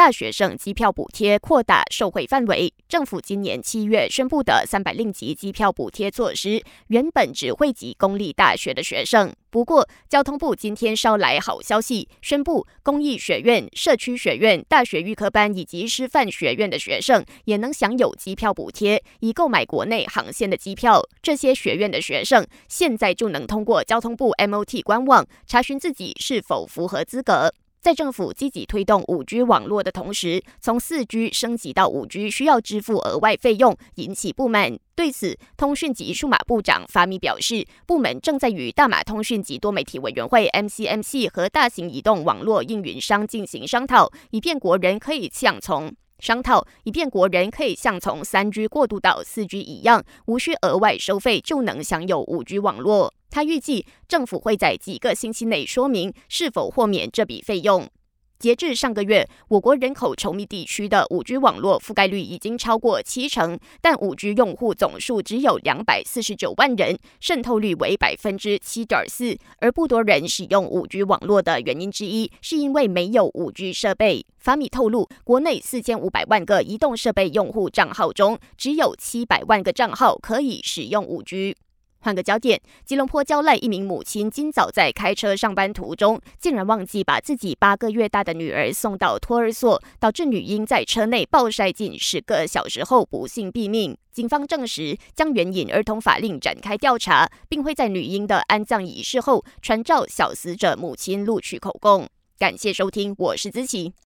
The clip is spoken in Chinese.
大学生机票补贴扩大受惠范围。政府今年七月宣布的三百令吉机票补贴措施，原本只惠及公立大学的学生。不过，交通部今天捎来好消息，宣布公益学院、社区学院、大学预科班以及师范学院的学生也能享有机票补贴，以购买国内航线的机票。这些学院的学生现在就能通过交通部 MOT 官网查询自己是否符合资格。在政府积极推动五 G 网络的同时，从四 G 升级到五 G 需要支付额外费用，引起不满。对此，通讯及数码部长发米表示，部门正在与大马通讯及多媒体委员会 MCMC 和大型移动网络运营商进行商讨，以便国人可以向从商讨，以便国人可以像从三 G 过渡到四 G 一样，无需额外收费就能享有五 G 网络。他预计政府会在几个星期内说明是否豁免这笔费用。截至上个月，我国人口稠密地区的五 G 网络覆盖率已经超过七成，但五 G 用户总数只有两百四十九万人，渗透率为百分之七点四。而不多人使用五 G 网络的原因之一，是因为没有五 G 设备。法米透露，国内四千五百万个移动设备用户账号中，只有七百万个账号可以使用五 G。换个焦点，吉隆坡交赖一名母亲今早在开车上班途中，竟然忘记把自己八个月大的女儿送到托儿所，导致女婴在车内暴晒近十个小时后不幸毙命。警方证实将援引儿童法令展开调查，并会在女婴的安葬仪式后传召小死者母亲录取口供。感谢收听，我是子琪。